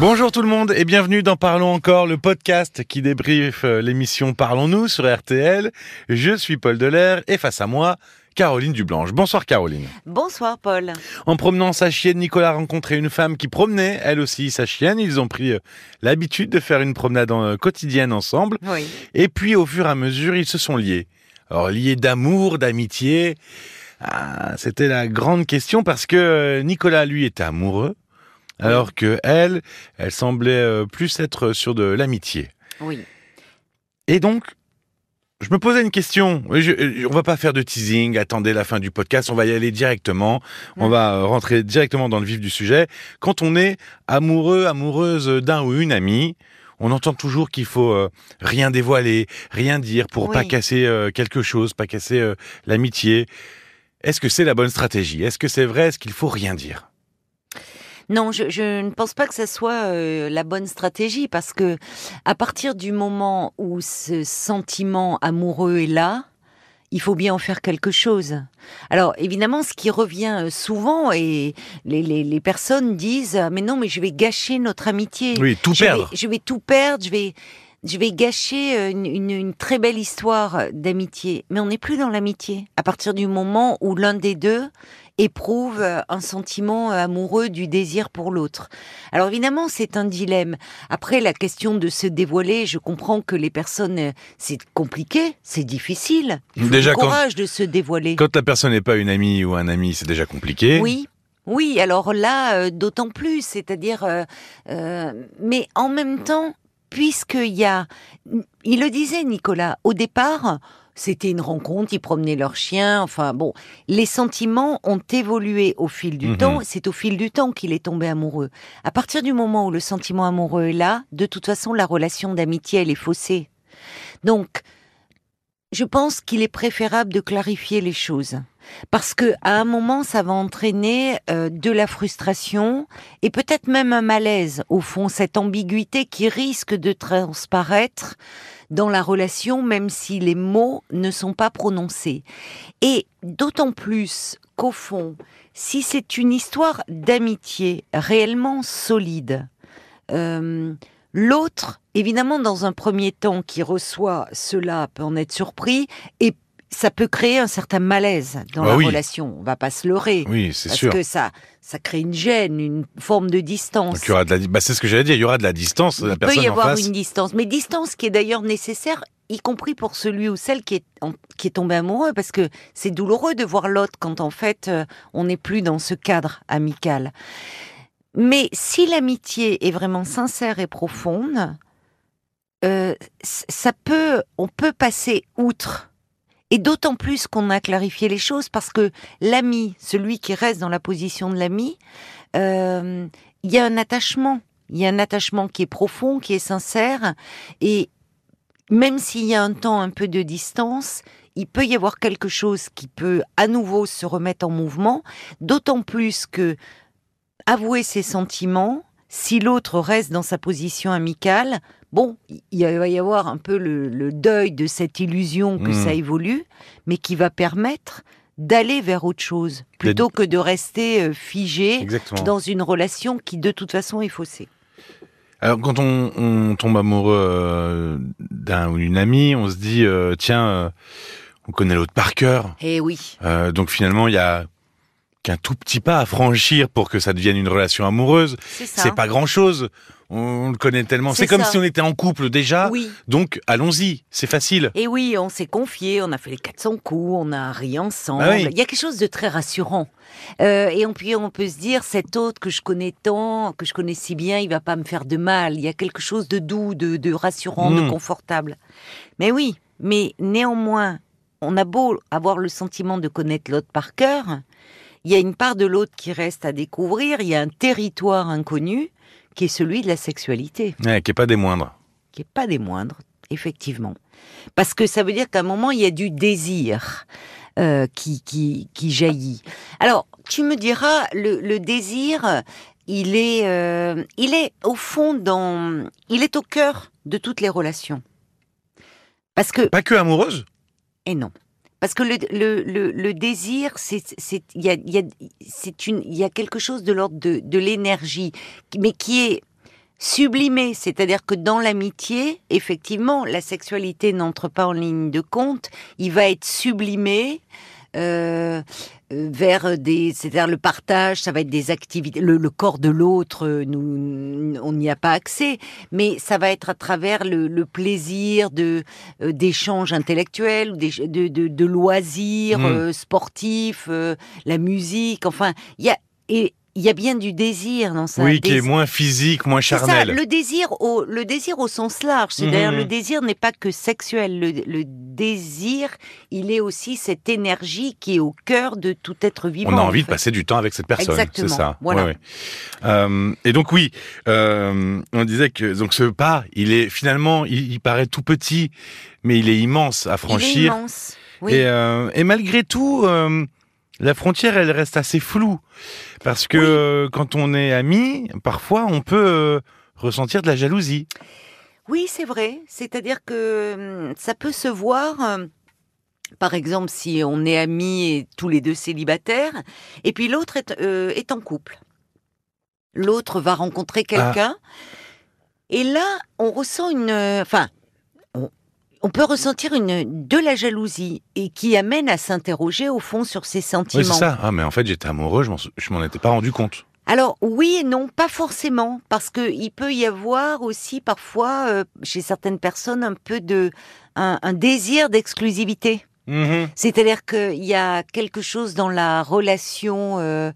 Bonjour tout le monde et bienvenue dans Parlons encore, le podcast qui débriefe euh, l'émission Parlons-nous sur RTL. Je suis Paul Delair et face à moi, Caroline Dublanche. Bonsoir Caroline. Bonsoir Paul. En promenant sa chienne, Nicolas a rencontré une femme qui promenait elle aussi sa chienne. Ils ont pris euh, l'habitude de faire une promenade euh, quotidienne ensemble. Oui. Et puis au fur et à mesure, ils se sont liés. Alors liés d'amour, d'amitié. Ah, C'était la grande question parce que Nicolas, lui, était amoureux. Alors que elle, elle semblait euh, plus être sur de l'amitié. Oui. Et donc, je me posais une question. Je- je- on va pas faire de teasing, attendez la fin du podcast, on va y aller directement. On va euh, rentrer directement dans le vif du sujet. Quand on est amoureux, amoureuse d'un ou une amie, on entend toujours qu'il faut euh, rien dévoiler, rien dire pour Oui. pas casser euh, quelque chose, pas casser euh, l'amitié. Est-ce que c'est la bonne stratégie? Est-ce que c'est vrai? Est-ce qu'il faut rien dire? Non, je, je ne pense pas que ça soit euh, la bonne stratégie parce que à partir du moment où ce sentiment amoureux est là, il faut bien en faire quelque chose. Alors évidemment, ce qui revient euh, souvent et les, les, les personnes disent mais non mais je vais gâcher notre amitié. Oui, tout je vais- perdre. je vais tout perdre. Je vais je vais gâcher euh, une, une- une très belle histoire d'amitié. Mais on n'est plus dans l'amitié. À partir du moment où l'un des deux éprouve euh, un sentiment euh, amoureux du désir pour l'autre. Alors évidemment, c'est un dilemme. Après, la question de se dévoiler, je comprends que les personnes, euh, c'est compliqué, c'est difficile. Il faut Déjà, quand- courage de se dévoiler. Quand la personne n'est pas une amie ou un ami, c'est déjà compliqué. Oui. Oui, alors là, euh, d'autant plus, c'est-à-dire, euh, euh, mais en même temps, puisqu'il y a, il le disait Nicolas, au départ, c'était une rencontre, ils promenaient leur chien, enfin bon, les sentiments ont évolué au fil du Mhm. temps, c'est au fil du temps qu'il est tombé amoureux. À partir du moment où le sentiment amoureux est là, de toute façon, la relation d'amitié, elle est faussée. Donc, je pense qu'il est préférable de clarifier les choses. Parce que à un moment, ça va entraîner euh, de la frustration et peut-être même un malaise, au fond, cette ambiguïté qui risque de transparaître dans la relation, même si les mots ne sont pas prononcés. Et d'autant plus qu'au fond, si c'est une histoire d'amitié réellement solide, euh, l'autre, évidemment, dans un premier temps, qui reçoit cela peut en être surpris et ça peut créer un certain malaise dans Bah la oui. relation. On va pas se leurrer. Oui, c'est Parce sûr. que ça, ça crée une gêne, une forme de distance. Donc il y aura de la, bah, c'est ce que j'allais dire. Il y aura de la distance. La Il peut y en avoir face. une distance, mais distance qui est d'ailleurs nécessaire, y compris pour celui ou celle qui est, en- qui est tombé amoureux, parce que c'est douloureux de voir l'autre quand en fait euh, on n'est plus dans ce cadre amical. Mais si l'amitié est vraiment sincère et profonde, euh, ça peut, on peut passer outre. Et d'autant plus qu'on a clarifié les choses parce que l'ami, celui qui reste dans la position de l'ami, euh, il y a un attachement. Il y a un attachement qui est profond, qui est sincère. Et même s'il y a un temps un peu de distance, il peut y avoir quelque chose qui peut à nouveau se remettre en mouvement. D'autant plus que avouer ses sentiments, si l'autre reste dans sa position amicale, bon, il va y avoir un peu le, le deuil de cette illusion que Mm. ça évolue, mais qui va permettre d'aller vers autre chose, plutôt que de rester euh, figé Exactement. dans une relation qui de toute façon est faussée. Alors quand on, on tombe amoureux euh, d'un ou d'une amie, on se dit euh, tiens, euh, on connaît l'autre par cœur. Eh oui, donc finalement, il y a qu'un tout petit pas à franchir pour que ça devienne une relation amoureuse. c'est pas grand chose. On le connaît tellement. C'est comme ça. si on était en couple déjà. Oui. Donc allons-y, c'est facile. Et oui, on s'est confié, on a fait les 400 coups, on a ri ensemble. Ah oui. Il y a quelque chose de très rassurant. Euh, et on, puis on peut se dire, cet autre que je connais tant, que je connais si bien, il va pas me faire de mal. Il y a quelque chose de doux, de, de rassurant, de confortable. Mais oui, mais néanmoins, on a beau avoir le sentiment de connaître l'autre par cœur, il y a une part de l'autre qui reste à découvrir, il y a un territoire inconnu qui est celui de la sexualité Ouais, qui est pas des moindres. qui est pas des moindres, effectivement. Parce que ça veut dire qu'à un moment, il y a du désir euh, qui, qui, qui jaillit. Alors, tu me diras, le, le désir, il est, euh, il est au fond dans, il est au cœur de toutes les relations. Parce que, Pas que amoureuse? et non. Parce que le, le, le, désir, c'est il y a, y y a quelque chose de l'ordre de, de l'énergie, mais qui est sublimé, c'est-à-dire que dans l'amitié, effectivement, la sexualité n'entre pas en ligne de compte, il va être sublimé. Euh, euh, vers des, c'est-à-dire le partage, ça va être des activités. Le, le corps de l'autre, euh, nous, on n'y a pas accès, mais ça va être à travers le, le plaisir de d'échanges intellectuels, de, de, de loisirs Mm. sportifs, la musique. Enfin, il y a et il y a bien du désir dans ça. oui, qui est moins physique, moins c'est ça, charnel. le désir au le désir au sens large. C'est Mhm. le désir n'est pas que sexuel. Le, le désir, il est aussi cette énergie qui est au cœur de tout être vivant. On a en envie de passer du temps avec cette personne, c'est ça. voilà. Ouais, ouais. Euh, et donc oui, euh, on disait que donc ce pas, il est finalement, il, il paraît tout petit, mais il est immense à Il est franchir. immense. Oui. Et, euh, et malgré tout, euh, la frontière, elle reste assez floue. Parce que Oui. euh, quand on est amis, parfois, on peut euh, ressentir de la jalousie. Oui, c'est vrai. C'est-à-dire que hum, ça peut se voir. hum, Par exemple, si on est amis et tous les deux célibataires, et puis l'autre est, euh, est en couple. L'autre va rencontrer quelqu'un, et là, on ressent une, euh, enfin, on peut ressentir une de la jalousie et qui amène à s'interroger au fond sur ses sentiments. Oui, c'est ça. Ah, mais en fait, j'étais amoureux, je m'en étais pas rendu compte. Alors oui et non, pas forcément, parce que il peut y avoir aussi parfois euh, chez certaines personnes un peu de un, un désir d'exclusivité. Mhm. C'est-à-dire qu'il y a quelque chose dans la relation. euh,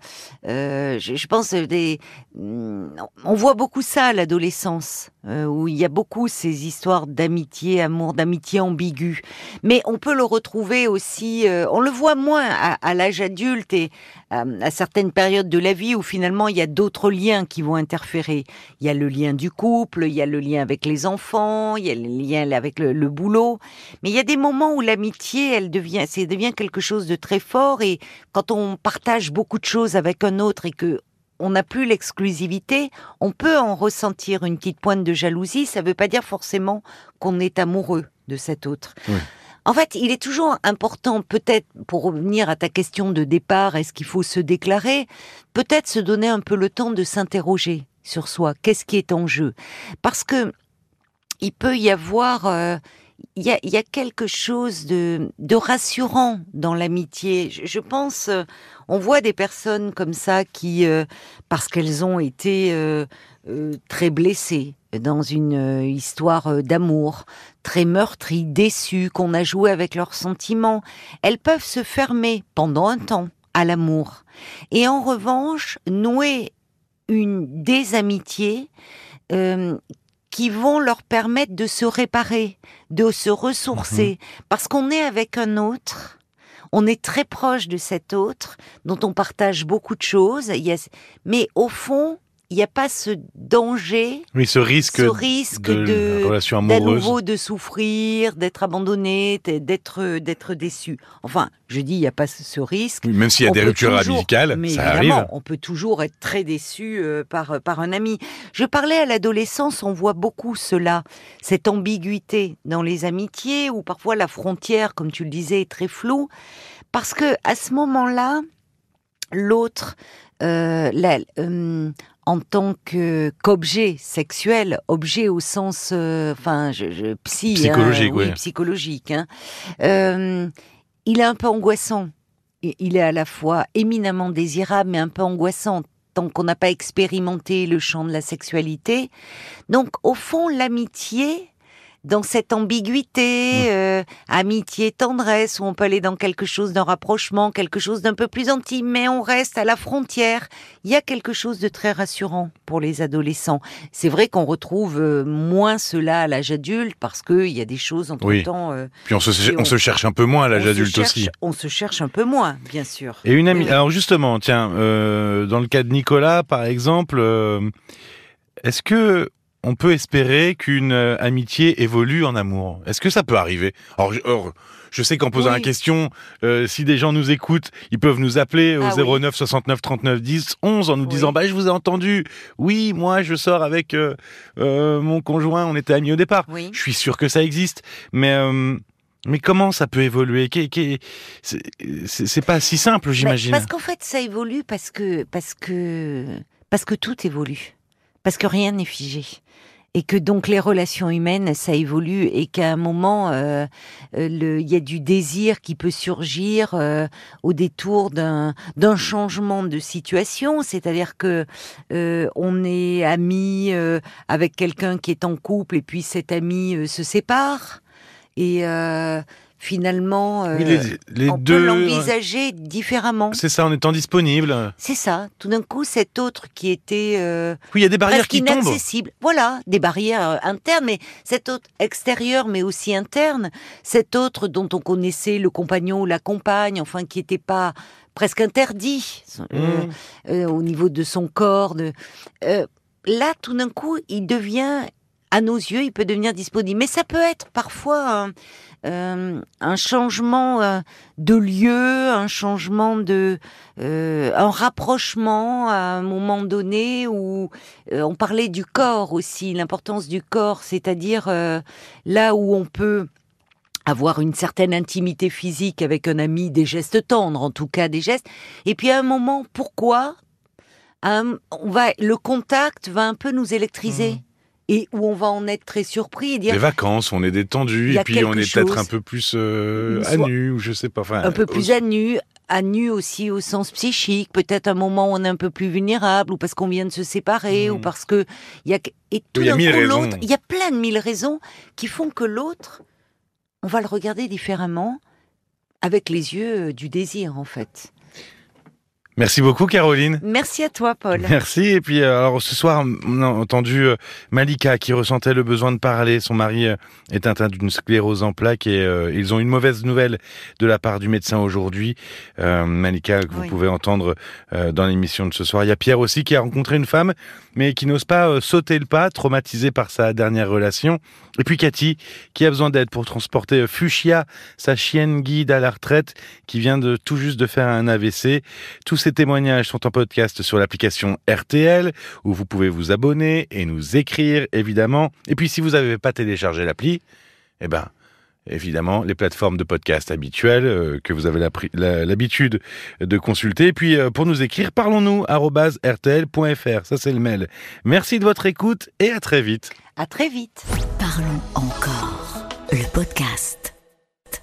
euh, je, je pense euh, des. hum, On voit beaucoup ça à l'adolescence, euh, où il y a beaucoup ces histoires d'amitié, amour, d'amitié ambiguë. Mais on peut le retrouver aussi. euh, on le voit moins à, à l'âge adulte et euh, à certaines périodes de la vie où finalement il y a d'autres liens qui vont interférer. Il y a le lien du couple, il y a le lien avec les enfants, il y a le lien avec le, boulot. Mais il y a des moments où l'amitié, elle devient, c'est devient quelque chose de très fort et quand on partage beaucoup de choses avec un autre et que on n'a plus l'exclusivité, on peut en ressentir une petite pointe de jalousie. Ça ne veut pas dire forcément qu'on est amoureux de cet autre. Oui. En fait, il est toujours important, peut-être, pour revenir à ta question de départ, est-ce qu'il faut se déclarer Peut-être se donner un peu le temps de s'interroger sur soi. Qu'est-ce qui est en jeu? Parce que il peut y avoir, euh, il y, a, quelque chose de, rassurant dans l'amitié. Je, pense, euh, on voit des personnes comme ça qui, euh, parce qu'elles ont été très blessées dans une euh, histoire euh, d'amour, très meurtries, déçues, qu'on a joué avec leurs sentiments, elles peuvent se fermer pendant un temps à l'amour. Et en revanche, nouer une des amitiés euh, qui vont leur permettre de se réparer, de se ressourcer, parce qu'on est avec un autre. On est très proche de cet autre dont on partage beaucoup de choses, mais au fond, il n'y a pas ce danger, Oui, ce risque, ce risque de, de, la relation amoureuse. nouveau de souffrir, d'être abandonné, d'être d'être déçu. Enfin, je dis, il n'y a pas ce, risque. Oui, même s'il y a On des ruptures radicales, mais ça arrive. on peut toujours être très déçu euh, par, par un ami. Je parlais à l'adolescence, on voit beaucoup cela, cette ambiguïté dans les amitiés, où parfois la frontière, comme tu le disais, est très floue, parce que à ce moment-là, l'autre, euh, la- euh, en tant que qu'objet sexuel, objet au sens, euh, enfin, je, je- psy, hein, Psychologique, oui, ouais. psychologique, hein, il est un peu angoissant. Il est à la fois éminemment désirable, mais un peu angoissant tant qu'on n'a pas expérimenté le champ de la sexualité. Donc, au fond, l'amitié, dans cette ambiguïté, euh, amitié, tendresse, où on peut aller dans quelque chose d'un rapprochement, quelque chose d'un peu plus intime, mais on reste à la frontière. Il y a quelque chose de très rassurant pour les adolescents. C'est vrai qu'on retrouve euh, moins cela à l'âge adulte parce qu'il y a des choses entre temps. euh, Puis on se, Et on on- se cherche un peu moins à l'âge adulte cherche- aussi. On se cherche un peu moins, bien sûr. Et une amie. Alors justement, tiens, euh, dans le cas de Nicolas, par exemple, est-ce que on peut espérer qu'une euh, amitié évolue en amour Est-ce que ça peut arriver? Alors, je, sais qu'en posant Oui. la question, euh, si des gens nous écoutent, ils peuvent nous appeler au Ah oui. 09 69 39 10 11 en nous Oui. disant bah je vous ai entendu. Oui, moi je sors avec euh, mon conjoint, on était amis au départ. Oui. Je suis sûr que ça existe, mais mais comment ça peut évoluer? C'est pas si simple, Mais j'imagine. Parce qu'en fait, ça évolue parce que parce que parce que tout évolue. Parce que rien n'est figé. Et que donc les relations humaines, ça évolue et qu'à un moment, euh, euh, il y a du désir qui peut surgir euh, au détour d'un changement de situation, c'est-à-dire que on est ami avec quelqu'un qui est en couple et puis cet ami se sépare. Et finalement, euh, les, on peut l'envisager différemment. C'est ça, en étant disponible. C'est ça. Tout d'un coup, cet autre qui était euh, oui, il y a des barrières qui inaccessible. Voilà, des barrières euh, internes, mais cet autre extérieur, mais aussi interne, cet autre dont on connaissait le compagnon ou la compagne, enfin qui n'était pas presque interdit mmh. au niveau de son corps. De, là, tout d'un coup, il devient, à nos yeux, il peut devenir disponible. Mais ça peut être parfois euh, un changement euh, de lieu, un changement de, euh, un rapprochement à un moment donné où on parlait du corps aussi, l'importance du corps, c'est-à-dire là où on peut avoir une certaine intimité physique avec un ami, des gestes tendres, en tout cas des gestes. Et puis à un moment, pourquoi on va, le contact va un peu nous électriser. Mmh et où on va en être très surpris et dire les vacances on est détendu et puis on est peut-être un peu plus euh, à nu ou je sais pas enfin un peu plus à nu à nu aussi au sens psychique peut-être un moment où on est un peu plus vulnérable ou parce qu'on vient de se séparer ou hmm. parce que il y a et tout d'un coup l'autre il y a plein de mille raisons qui font que l'autre on va le regarder différemment avec les yeux du désir en fait Merci beaucoup Caroline. Merci à toi Paul. Merci et puis euh, alors ce soir on a entendu euh, Malika qui ressentait le besoin de parler. Son mari euh, est atteint d'une sclérose en plaques et ils ont une mauvaise nouvelle de la part du médecin aujourd'hui. Malika que vous pouvez entendre dans l'émission de ce soir. Il y a Pierre aussi qui a rencontré une femme mais qui n'ose pas sauter le pas, traumatisé par sa dernière relation. Et puis Cathy qui a besoin d'aide pour transporter Fuchsia, sa chienne guide à la retraite qui vient de tout juste de faire un AVC. Tous ces témoignages sont en podcast sur l'application RTL, où vous pouvez vous abonner et nous écrire, évidemment. Et puis, si vous n'avez pas téléchargé l'appli, eh ben, évidemment, les plateformes de podcast habituelles euh, que vous avez l'habitude de consulter. Et puis, euh, pour nous écrire, parlons-nous, rtl.fr. Ça, c'est le mail. Merci de votre écoute et à très vite. À très vite. Parlons encore. Le podcast.